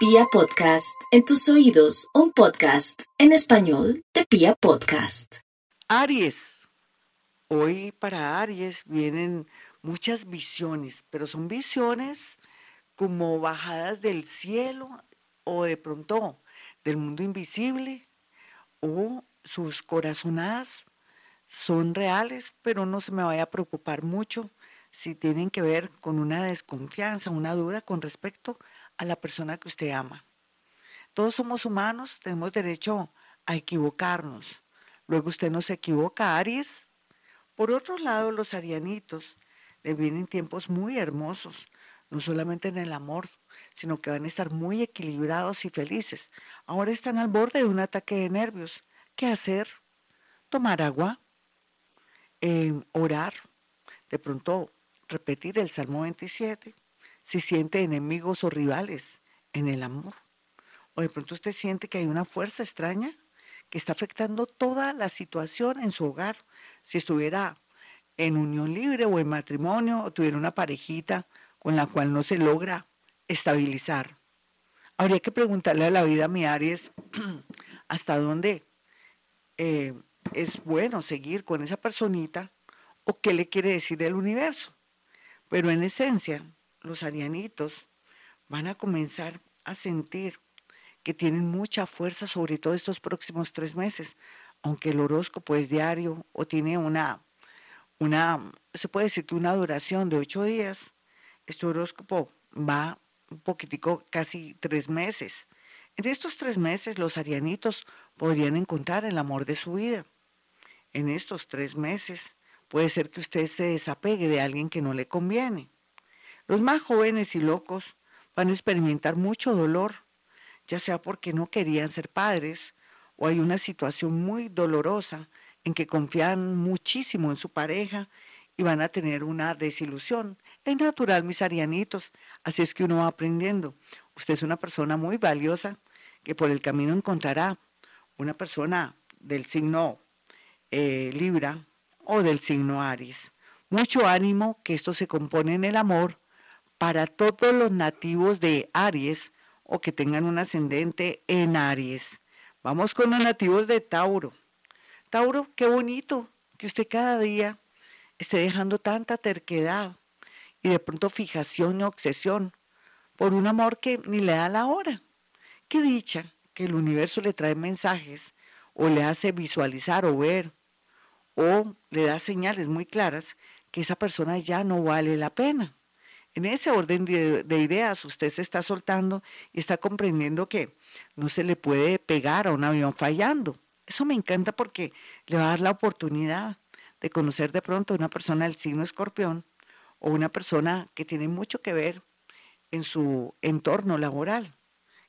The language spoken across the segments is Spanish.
Pia Podcast, en tus oídos, un podcast en español de Pia Podcast. Aries. Hoy para Aries vienen muchas visiones, pero son visiones como bajadas del cielo o de pronto del mundo invisible o sus corazonadas son reales, pero no se me vaya a preocupar mucho si tienen que ver con una desconfianza, una duda con respecto a la persona que usted ama. Todos somos humanos, tenemos derecho a equivocarnos. Luego usted no se equivoca, Aries. Por otro lado, los arianitos le vienen tiempos muy hermosos, no solamente en el amor, sino que van a estar muy equilibrados y felices. Ahora están al borde de un ataque de nervios. ¿Qué hacer? Tomar agua, eh, orar, de pronto repetir el Salmo 27, si siente enemigos o rivales en el amor. O de pronto usted siente que hay una fuerza extraña que está afectando toda la situación en su hogar. Si estuviera en unión libre o en matrimonio o tuviera una parejita con la cual no se logra estabilizar. Habría que preguntarle a la vida, mi Aries, hasta dónde eh, es bueno seguir con esa personita o qué le quiere decir el universo. Pero en esencia, los arianitos van a comenzar a sentir que tienen mucha fuerza, sobre todo estos próximos tres meses, aunque el horóscopo es diario o tiene una, una, se puede decir que una duración de ocho días, este horóscopo va un poquitico, casi tres meses. En estos tres meses los arianitos podrían encontrar el amor de su vida. En estos tres meses puede ser que usted se desapegue de alguien que no le conviene. Los más jóvenes y locos van a experimentar mucho dolor, ya sea porque no querían ser padres o hay una situación muy dolorosa en que confían muchísimo en su pareja y van a tener una desilusión. Es natural, mis arianitos, así es que uno va aprendiendo. Usted es una persona muy valiosa que por el camino encontrará una persona del signo eh, Libra o del signo Aries. Mucho ánimo que esto se compone en el amor para todos los nativos de Aries o que tengan un ascendente en Aries. Vamos con los nativos de Tauro. Tauro, qué bonito que usted cada día esté dejando tanta terquedad y de pronto fijación y obsesión por un amor que ni le da la hora. Qué dicha que el universo le trae mensajes o le hace visualizar o ver o le da señales muy claras que esa persona ya no vale la pena. En ese orden de, ideas usted se está soltando y está comprendiendo que no se le puede pegar a un avión fallando. Eso me encanta porque le va a dar la oportunidad de conocer de pronto a una persona del signo escorpión o una persona que tiene mucho que ver en su entorno laboral.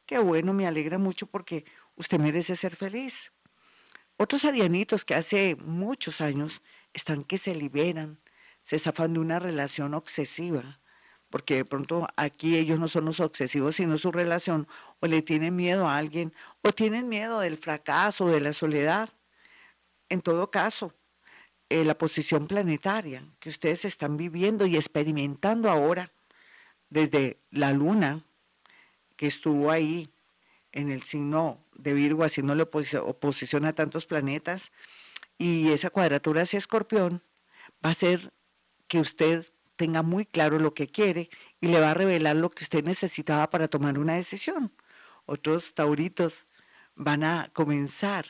Qué bueno, me alegra mucho porque usted merece ser feliz. Otros arianitos que hace muchos años están que se liberan, se zafan de una relación obsesiva, porque de pronto aquí ellos no son los obsesivos, sino su relación, o le tienen miedo a alguien, o tienen miedo del fracaso, de la soledad. En todo caso, eh, la posición planetaria que ustedes están viviendo y experimentando ahora, desde la luna, que estuvo ahí en el signo de Virgo, haciéndole oposición a tantos planetas, y esa cuadratura hacia Escorpión, va a ser que usted tenga muy claro lo que quiere y le va a revelar lo que usted necesitaba para tomar una decisión. Otros tauritos van a comenzar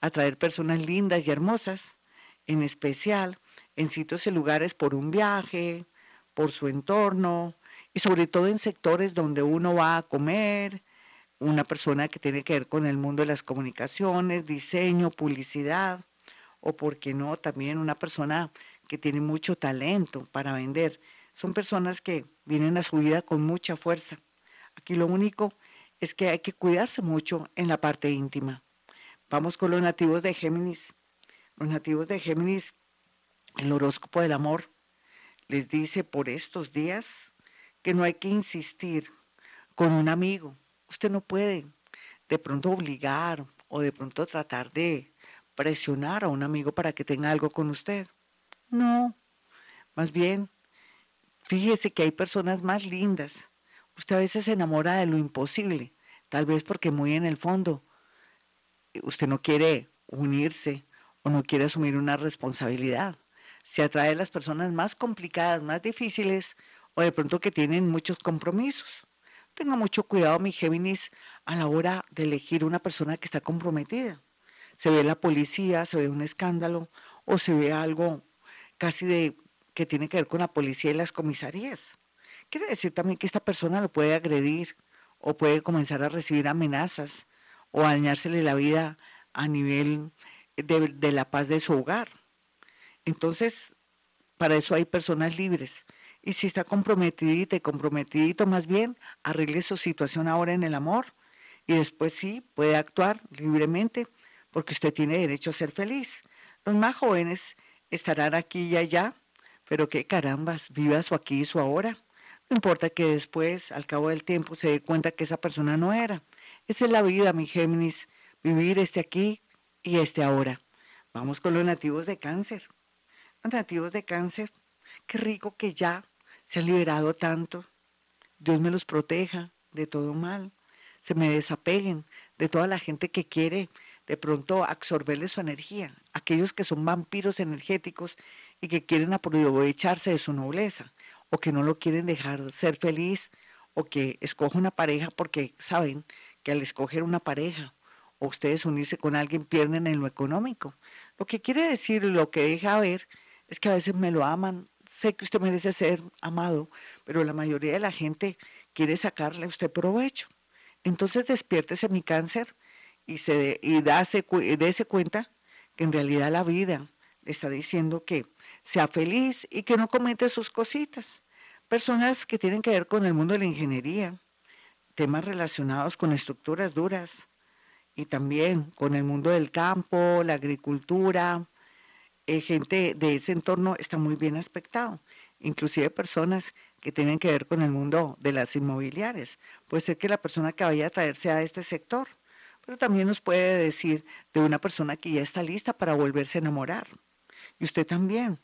a traer personas lindas y hermosas, en especial en sitios y lugares por un viaje, por su entorno y sobre todo en sectores donde uno va a comer, una persona que tiene que ver con el mundo de las comunicaciones, diseño, publicidad, o por qué no, también una persona que tiene mucho talento para vender. Son personas que vienen a su vida con mucha fuerza. Aquí lo único es que hay que cuidarse mucho en la parte íntima. Vamos con los nativos de Géminis. Los nativos de Géminis, el horóscopo del amor, les dice por estos días que no hay que insistir con un amigo. Usted no puede de pronto obligar o de pronto tratar de presionar a un amigo para que tenga algo con usted. No, más bien, fíjese que hay personas más lindas. Usted a veces se enamora de lo imposible, tal vez porque muy en el fondo usted no quiere unirse o no quiere asumir una responsabilidad. Se atrae a las personas más complicadas, más difíciles o de pronto que tienen muchos compromisos. Tenga mucho cuidado, mi Géminis, a la hora de elegir una persona que está comprometida. Se ve la policía, se ve un escándalo o se ve algo casi de que tiene que ver con la policía y las comisarías. Quiere decir también que esta persona lo puede agredir o puede comenzar a recibir amenazas o dañársele la vida a nivel de, de la paz de su hogar. Entonces, para eso hay personas libres. Y si está comprometidita y comprometidito, más bien, arregle su situación ahora en el amor y después sí puede actuar libremente porque usted tiene derecho a ser feliz. Los más jóvenes estarán aquí y allá, pero qué carambas, viva su aquí y su ahora. No importa que después, al cabo del tiempo, se dé cuenta que esa persona no era. Esa es la vida, mi Géminis, vivir este aquí y este ahora. Vamos con los nativos de cáncer. Los nativos de cáncer, qué rico que ya se han liberado tanto. Dios me los proteja de todo mal. Se me desapeguen de toda la gente que quiere de pronto absorberle su energía. Aquellos que son vampiros energéticos y que quieren aprovecharse de su nobleza o que no lo quieren dejar ser feliz o que escoja una pareja porque saben que al escoger una pareja o ustedes unirse con alguien pierden en lo económico. Lo que quiere decir, lo que deja ver, es que a veces me lo aman, sé que usted merece ser amado, pero la mayoría de la gente quiere sacarle a usted provecho. Entonces despiértese mi cáncer y, se, y dase, cuenta que en realidad la vida le está diciendo que sea feliz y que no comete sus cositas. Personas que tienen que ver con el mundo de la ingeniería, temas relacionados con estructuras duras y también con el mundo del campo, la agricultura, eh, gente de ese entorno está muy bien aspectado, inclusive personas que tienen que ver con el mundo de las inmobiliarias. Puede ser que la persona que vaya a traerse a este sector, pero también nos puede decir de una persona que ya está lista para volverse a enamorar. Y usted también.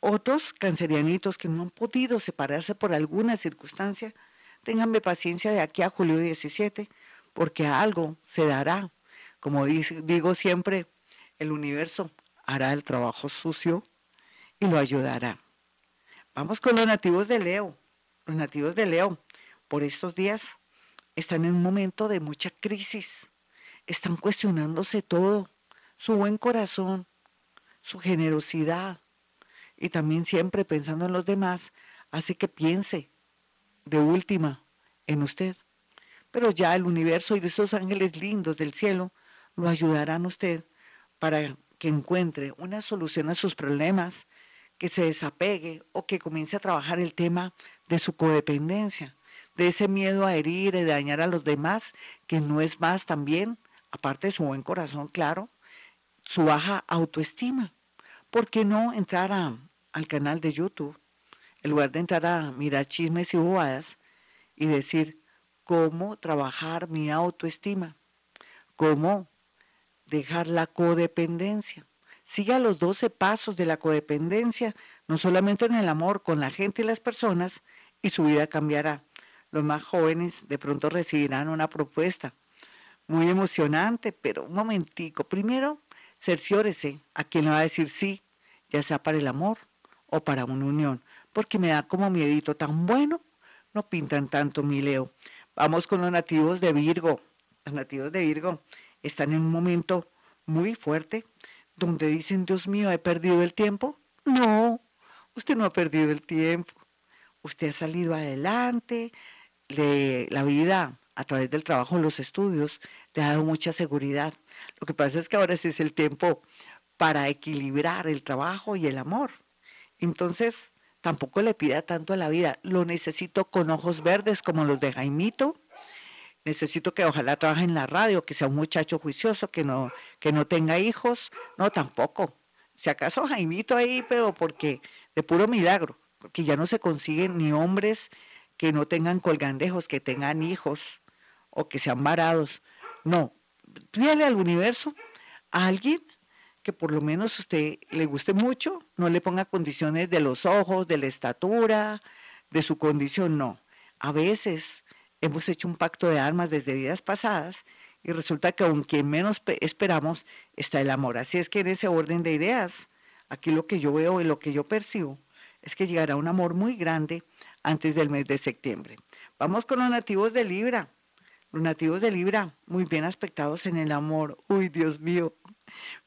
Otros cancerianitos que no han podido separarse por alguna circunstancia, Ténganme paciencia de aquí a julio 17, porque algo se dará. Como digo siempre, el universo hará el trabajo sucio y lo ayudará. Vamos con los nativos de Leo. Los nativos de Leo, por estos días, están en un momento de mucha crisis. Están cuestionándose todo, su buen corazón, su generosidad y también siempre pensando en los demás, hace que piense de última en usted. Pero ya el universo y esos ángeles lindos del cielo lo ayudarán a usted para que encuentre una solución a sus problemas, que se desapegue o que comience a trabajar el tema de su codependencia, de ese miedo a herir y dañar a los demás, que no es más también, aparte de su buen corazón, claro, su baja autoestima. ¿Por qué no entrar al canal de YouTube en lugar de entrar a mirar chismes y bobadas y decir cómo trabajar mi autoestima, cómo dejar la codependencia. Siga los 12 pasos de la codependencia, no solamente en el amor con la gente y las personas, y su vida cambiará. Los más jóvenes de pronto recibirán una propuesta muy emocionante, pero un momentico. Primero, cerciórese a quien le va a decir sí, ya sea para el amor o para una unión porque me da como miedito tan bueno. No pintan tanto, mi Leo. Vamos con los nativos de Virgo. Los nativos de Virgo están en un momento muy fuerte donde dicen, Dios mío, ¿he perdido el tiempo? No, usted no ha perdido el tiempo. Usted ha salido adelante, le, la vida a través del trabajo los estudios le ha dado mucha seguridad. Lo que pasa es que ahora sí es el tiempo para equilibrar el trabajo y el amor. Entonces, tampoco le pida tanto a la vida. Lo necesito con ojos verdes como los de Jaimito. Necesito que ojalá trabaje en la radio, que sea un muchacho juicioso, que no, que no tenga hijos. No, tampoco. Si acaso Jaimito ahí, pero porque de puro milagro, porque ya no se consiguen ni hombres que no tengan colgandejos, que tengan hijos o que sean varados. No, pídale al universo a alguien que por lo menos usted le guste mucho, no le ponga condiciones de los ojos, de la estatura, de su condición, no. A veces hemos hecho un pacto de armas desde vidas pasadas y resulta que aunque menos esperamos está el amor. Así es que en ese orden de ideas, aquí lo que yo veo y lo que yo percibo es que llegará un amor muy grande antes del mes de septiembre. Vamos con los nativos de Libra. Los nativos de Libra, muy bien aspectados en el amor. Uy, Dios mío,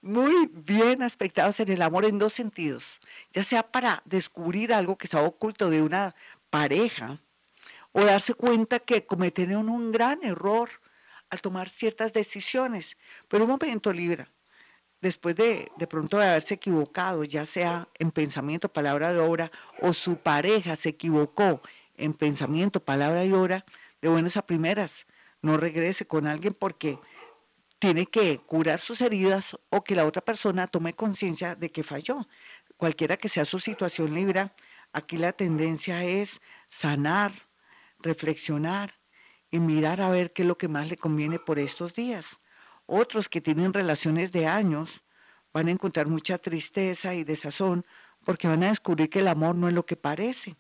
muy bien aspectados en el amor en dos sentidos, ya sea para descubrir algo que estaba oculto de una pareja o darse cuenta que cometieron un gran error al tomar ciertas decisiones. Pero un momento, Libra, después de, de pronto de haberse equivocado, ya sea en pensamiento, palabra de obra, o su pareja se equivocó en pensamiento, palabra y obra, de buenas a primeras, no regrese con alguien porque tiene que curar sus heridas o que la otra persona tome conciencia de que falló. Cualquiera que sea su situación Libra, aquí la tendencia es sanar, reflexionar y mirar a ver qué es lo que más le conviene por estos días. Otros que tienen relaciones de años van a encontrar mucha tristeza y desazón porque van a descubrir que el amor no es lo que parece.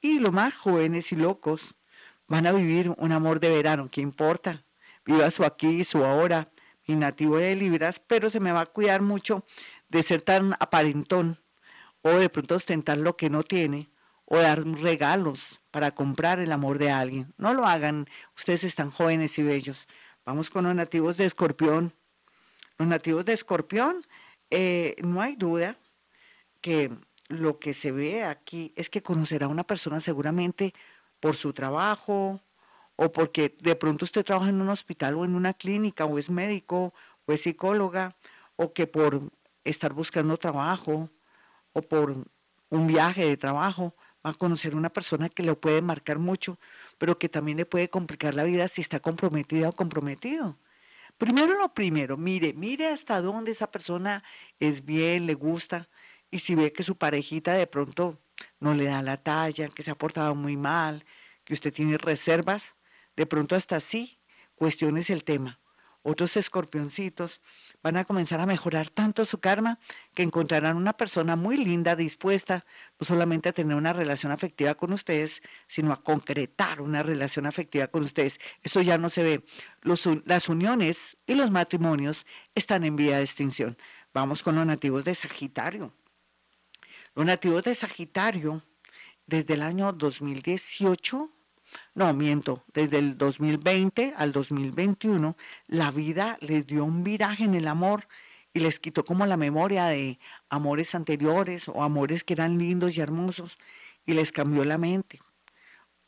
Y los más jóvenes y locos van a vivir un amor de verano, ¿qué importa? Viva su aquí su ahora, mi nativo de Libras, pero se me va a cuidar mucho de ser tan aparentón o de pronto ostentar lo que no tiene o dar regalos para comprar el amor de alguien. No lo hagan, ustedes están jóvenes y bellos. Vamos con los nativos de Escorpión. Los nativos de Escorpión, eh, no hay duda que lo que se ve aquí es que conocerá a una persona seguramente por su trabajo o porque de pronto usted trabaja en un hospital o en una clínica o es médico o es psicóloga o que por estar buscando trabajo o por un viaje de trabajo va a conocer una persona que le puede marcar mucho, pero que también le puede complicar la vida si está comprometida o comprometido. Primero lo primero, mire, mire hasta dónde esa persona es bien, le gusta, y si ve que su parejita de pronto no le da la talla, que se ha portado muy mal, que usted tiene reservas, de pronto hasta así cuestiones el tema. Otros escorpioncitos van a comenzar a mejorar tanto su karma que encontrarán una persona muy linda, dispuesta no solamente a tener una relación afectiva con ustedes, sino a concretar una relación afectiva con ustedes. Eso ya no se ve. las uniones y los matrimonios están en vía de extinción. Vamos con los nativos de Sagitario. Los nativos de Sagitario, desde el año 2018, no, miento, desde el 2020 al 2021, la vida les dio un viraje en el amor y les quitó como la memoria de amores anteriores o amores que eran lindos y hermosos y les cambió la mente.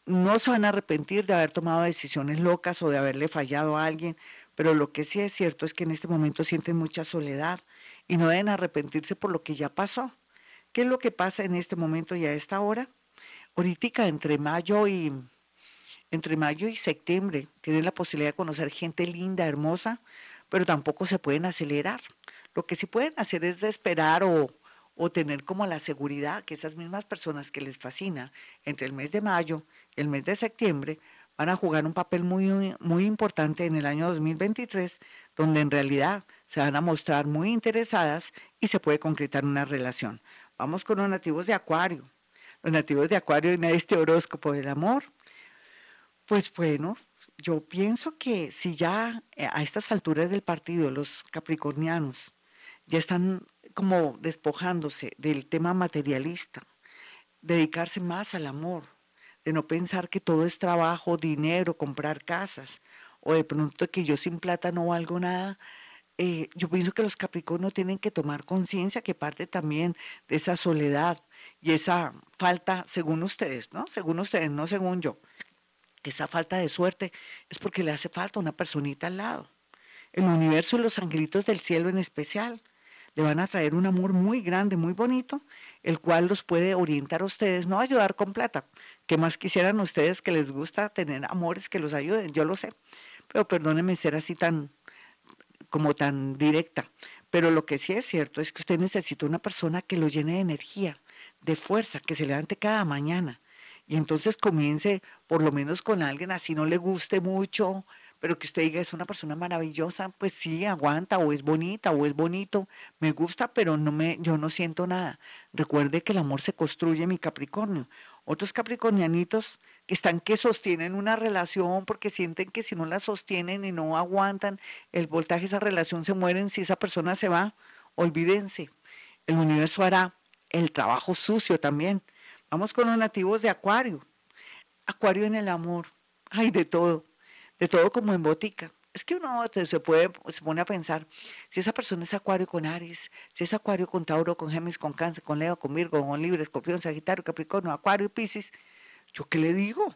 No se van a arrepentir de haber tomado decisiones locas o de haberle fallado a alguien, pero lo que sí es cierto es que en este momento sienten mucha soledad y no deben arrepentirse por lo que ya pasó. ¿Qué es lo que pasa en este momento y a esta hora? Ahorita entre mayo y entre mayo y septiembre tienen la posibilidad de conocer gente linda, hermosa, pero tampoco se pueden acelerar. Lo que sí pueden hacer es esperar o, o tener como la seguridad que esas mismas personas que les fascina entre el mes de mayo y el mes de septiembre van a jugar un papel muy, muy importante en el año 2023, donde en realidad se van a mostrar muy interesadas y se puede concretar una relación. Vamos con los nativos de Acuario. Los nativos de Acuario en este horóscopo del amor. Pues bueno, yo pienso que si ya eh, a estas alturas del partido los capricornianos ya están como despojándose del tema materialista, dedicarse más al amor, de no pensar que todo es trabajo, dinero, comprar casas, o de pronto que yo sin plata no valgo nada, eh, yo pienso que los Capricornios tienen que tomar conciencia que parte también de esa soledad y esa falta, según ustedes, ¿no? Según ustedes, no según yo, esa falta de suerte es porque le hace falta una personita al lado. El universo y los angelitos del cielo en especial le van a traer un amor muy grande, muy bonito, el cual los puede orientar a ustedes, no ayudar con plata. ¿Qué más quisieran ustedes que les gusta tener amores que los ayuden? Yo lo sé, pero perdónenme ser así tan, como tan directa. Pero lo que sí es cierto es que usted necesita una persona que lo llene de energía, de fuerza, que se levante cada mañana. Y entonces comience por lo menos con alguien así no le guste mucho, pero que usted diga es una persona maravillosa, pues sí, aguanta, o es bonita, o es bonito, me gusta, pero no me, yo no siento nada. Recuerde que el amor se construye, mi Capricornio. Otros capricornianitos están que sostienen una relación porque sienten que si no la sostienen y no aguantan el voltaje esa relación se mueren si esa persona se va, olvídense. El universo hará el trabajo sucio también. Vamos con los nativos de Acuario. Acuario en el amor. Hay de todo, de todo como en botica. Es que uno se, puede, se pone a pensar, si esa persona es Acuario con Aries, si es Acuario con Tauro, con Géminis, con Cáncer, con Leo, con Virgo, con Libre, Escorpión, Sagitario, Capricornio, Acuario, Piscis, ¿yo qué le digo?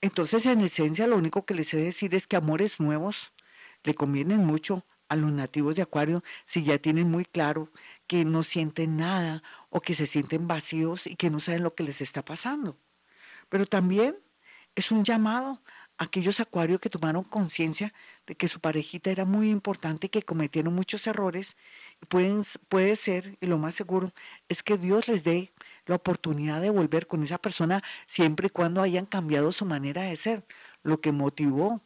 Entonces, en esencia, lo único que les sé decir es que amores nuevos le convienen mucho a los nativos de Acuario si ya tienen muy claro que no sienten nada o que se sienten vacíos y que no saben lo que les está pasando. Pero también es un llamado a aquellos acuarios que tomaron conciencia de que su parejita era muy importante y que cometieron muchos errores. Pueden, puede ser, y lo más seguro, es que Dios les dé la oportunidad de volver con esa persona siempre y cuando hayan cambiado su manera de ser, lo que motivó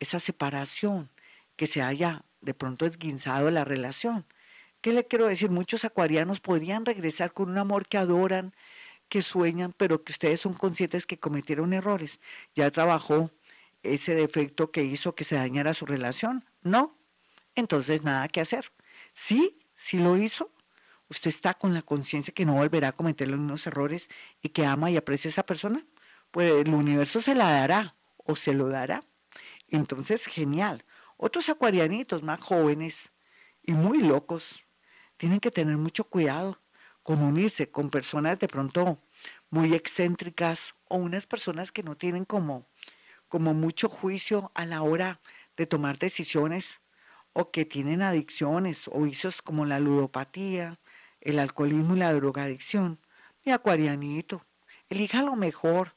esa separación, que se haya de pronto esguinzado la relación. ¿Qué le quiero decir? Muchos acuarianos podrían regresar con un amor que adoran, que sueñan, pero que ustedes son conscientes que cometieron errores. Ya trabajó ese defecto que hizo que se dañara su relación. No. Entonces nada que hacer. Sí, sí lo hizo. Usted está con la conciencia que no volverá a cometer los mismos errores y que ama y aprecia a esa persona. Pues el universo se la dará o se lo dará. Entonces, genial. Otros acuarianitos más jóvenes y muy locos tienen que tener mucho cuidado con unirse con personas de pronto muy excéntricas o unas personas que no tienen como, como mucho juicio a la hora de tomar decisiones o que tienen adicciones o vicios como la ludopatía, el alcoholismo y la drogadicción. Mi acuarianito, elija lo mejor.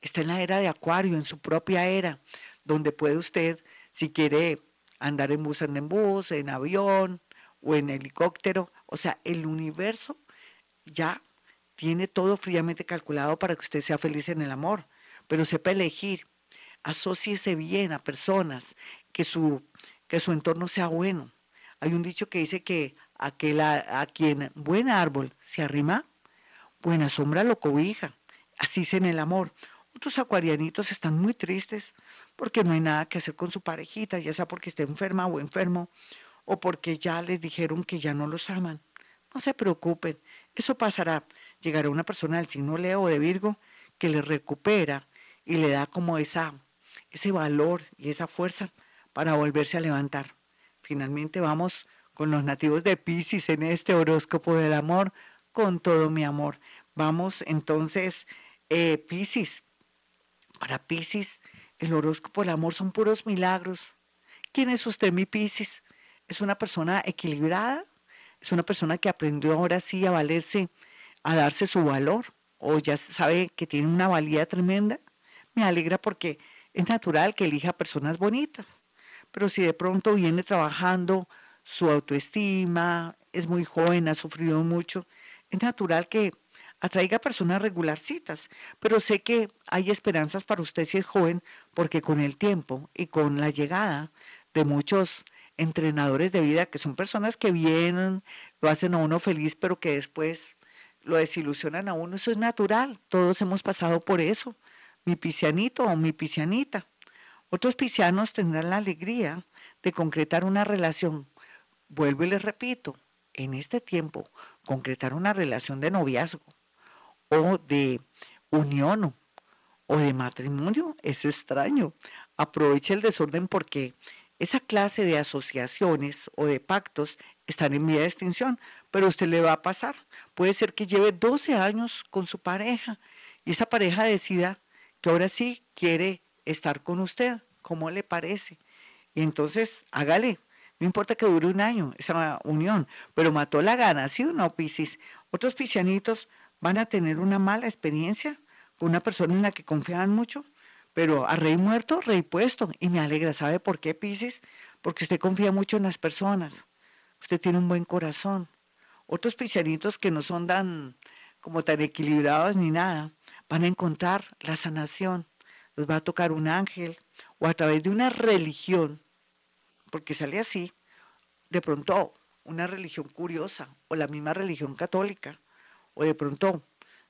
Está en la era de acuario, en su propia era, donde puede usted, si quiere andar en bus, en bus, en avión, o en helicóptero. O sea, el universo ya tiene todo fríamente calculado para que usted sea feliz en el amor, pero sepa elegir, asóciese bien a personas, que su, que su entorno sea bueno. Hay un dicho que dice que a, a quien buen árbol se arrima, buena sombra lo cobija. Así es en el amor. Otros acuarianitos están muy tristes porque no hay nada que hacer con su parejita, ya sea porque esté enferma o enfermo, o porque ya les dijeron que ya no los aman. No se preocupen, eso pasará. Llegará una persona del signo Leo de Virgo que le recupera y le da como esa, ese valor y esa fuerza para volverse a levantar. Finalmente vamos con los nativos de Pisces en este horóscopo del amor, con todo mi amor. Vamos entonces, eh, Pisces. Para Pisces, el horóscopo del amor son puros milagros. ¿Quién es usted, mi Pisces? es una persona equilibrada, es una persona que aprendió ahora sí a valerse, a darse su valor, o ya sabe que tiene una valía tremenda. Me alegra porque es natural que elija personas bonitas, pero si de pronto viene trabajando su autoestima, es muy joven, ha sufrido mucho, es natural que atraiga personas regularcitas, pero sé que hay esperanzas para usted si es joven, porque con el tiempo y con la llegada de muchos entrenadores de vida, que son personas que vienen, lo hacen a uno feliz, pero que después lo desilusionan a uno. Eso es natural, todos hemos pasado por eso. Mi pisianito o mi pisianita. Otros pisianos tendrán la alegría de concretar una relación. Vuelvo y les repito, en este tiempo, concretar una relación de noviazgo o de unión o de matrimonio es extraño. Aproveche el desorden porque esa clase de asociaciones o de pactos están en vía de extinción, pero usted le va a pasar. Puede ser que lleve 12 años con su pareja y esa pareja decida que ahora sí quiere estar con usted, ¿cómo le parece? Y entonces hágale, no importa que dure un año esa unión, pero mató la gana, ¿sí o no, Piscis? Otros piscianitos van a tener una mala experiencia con una persona en la que confían mucho pero a rey muerto, rey puesto. Y me alegra, ¿sabe por qué, Pisces? Porque usted confía mucho en las personas. Usted tiene un buen corazón. Otros piscianitos que no son tan como tan equilibrados ni nada, van a encontrar la sanación. Los va a tocar un ángel o a través de una religión, porque sale así, de pronto una religión curiosa o la misma religión católica, o de pronto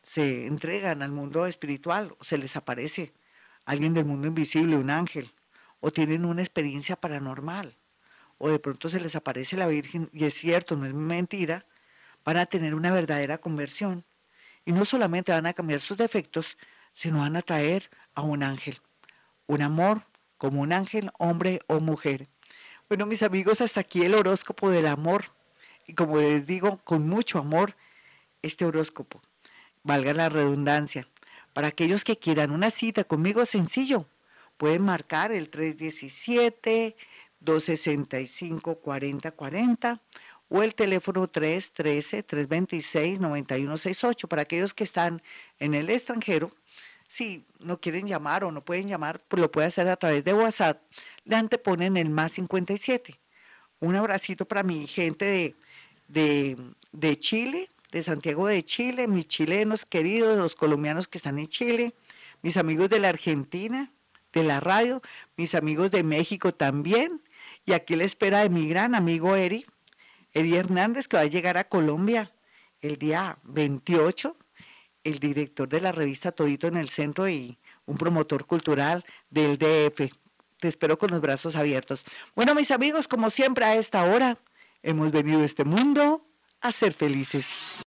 se entregan al mundo espiritual o se les aparece alguien del mundo invisible, un ángel, o tienen una experiencia paranormal, o de pronto se les aparece la Virgen y es cierto, no es mentira, van a tener una verdadera conversión. Y no solamente van a cambiar sus defectos, sino van a traer a un ángel, un amor como un ángel, hombre o mujer. Bueno, mis amigos, hasta aquí el horóscopo del amor. Y como les digo, con mucho amor, este horóscopo, valga la redundancia. Para aquellos que quieran una cita conmigo, sencillo, pueden marcar el 317-265-4040 o el teléfono 313-326-9168. Para aquellos que están en el extranjero, si no quieren llamar o no pueden llamar, pues lo puede hacer a través de WhatsApp. Le anteponen el más 57. Un abracito para mi gente de, de, de Chile, de Santiago de Chile, mis chilenos queridos, los colombianos que están en Chile, mis amigos de la Argentina, de la radio, mis amigos de México también. Y aquí la espera de mi gran amigo Eri, Eri Hernández, que va a llegar a Colombia el día 28, el director de la revista Todito en el Centro y un promotor cultural del DF. Te espero con los brazos abiertos. Bueno, mis amigos, como siempre a esta hora, hemos venido a este mundo a ser felices.